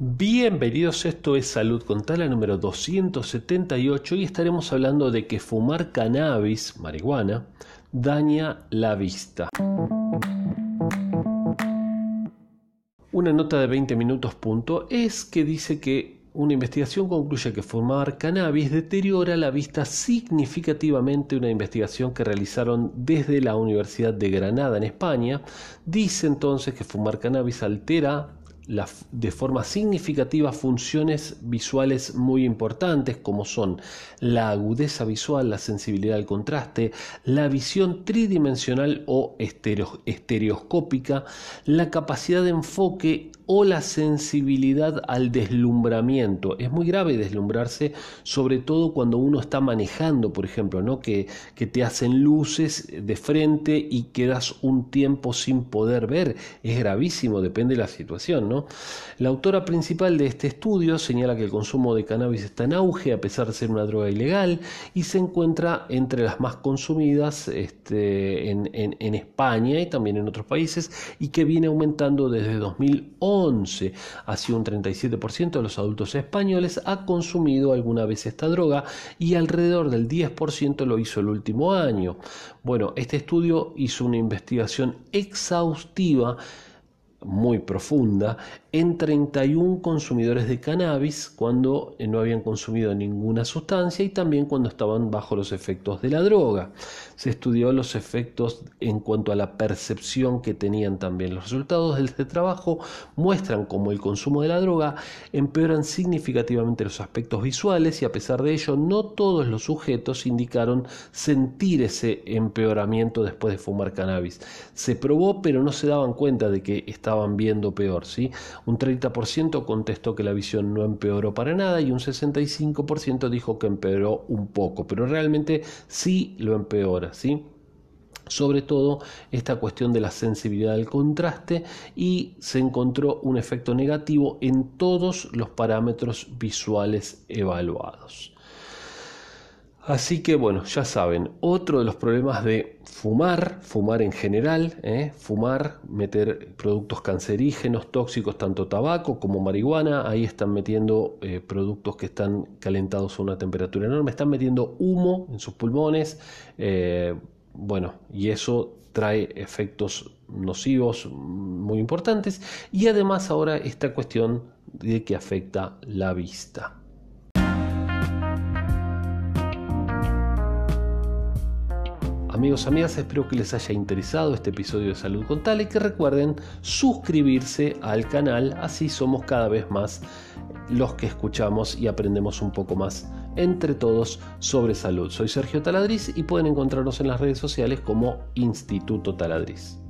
Bienvenidos, esto es Salud con Tala número 278 y estaremos hablando de que fumar cannabis, marihuana, daña la vista. Una nota de 20 minutos punto es que dice que una investigación concluye que fumar cannabis deteriora la vista significativamente. Una investigación que realizaron desde la Universidad de Granada en España dice entonces que fumar cannabis altera de forma significativa funciones visuales muy importantes como son la agudeza visual, la sensibilidad al contraste, la visión tridimensional o estereoscópica, la capacidad de enfoque o la sensibilidad al deslumbramiento. Es muy grave deslumbrarse, sobre todo cuando uno está manejando, por ejemplo, ¿no? que, que te hacen luces de frente y quedas un tiempo sin poder ver. Es gravísimo, depende de la situación. ¿no? La autora principal de este estudio señala que el consumo de cannabis está en auge a pesar de ser una droga ilegal y se encuentra entre las más consumidas este, en, España y también en otros países y que viene aumentando desde 2011 11, así un 37% de los adultos españoles ha consumido alguna vez esta droga y alrededor del 10% lo hizo el último año. Bueno, este estudio hizo una investigación exhaustiva muy profunda en 31 consumidores de cannabis cuando no habían consumido ninguna sustancia y también cuando estaban bajo los efectos de la droga. Se estudió los efectos en cuanto a la percepción que tenían también. Los resultados de este trabajo muestran cómo el consumo de la droga empeoran significativamente los aspectos visuales y a pesar de ello no todos los sujetos indicaron sentir ese empeoramiento después de fumar cannabis. Se probó pero no se daban cuenta de que estaban viendo peor. ¿sí? Un 30% contestó que la visión no empeoró para nada y un 65% dijo que empeoró un poco, pero realmente sí lo empeora, ¿sí? sobre todo esta cuestión de la sensibilidad al contraste y se encontró un efecto negativo en todos los parámetros visuales evaluados. Así que bueno, ya saben, otro de los problemas de fumar, fumar en general, ¿eh? fumar, meter productos cancerígenos, tóxicos, tanto tabaco como marihuana, ahí están metiendo eh, productos que están calentados a una temperatura enorme, están metiendo humo en sus pulmones, eh, bueno, y eso trae efectos nocivos muy importantes y además ahora esta cuestión de que afecta la vista. Amigos, amigas, espero que les haya interesado este episodio de Salud con Tal y que recuerden suscribirse al canal, así somos cada vez más los que escuchamos y aprendemos un poco más entre todos sobre salud. Soy Sergio Taladriz y pueden encontrarnos en las redes sociales como Instituto Taladriz.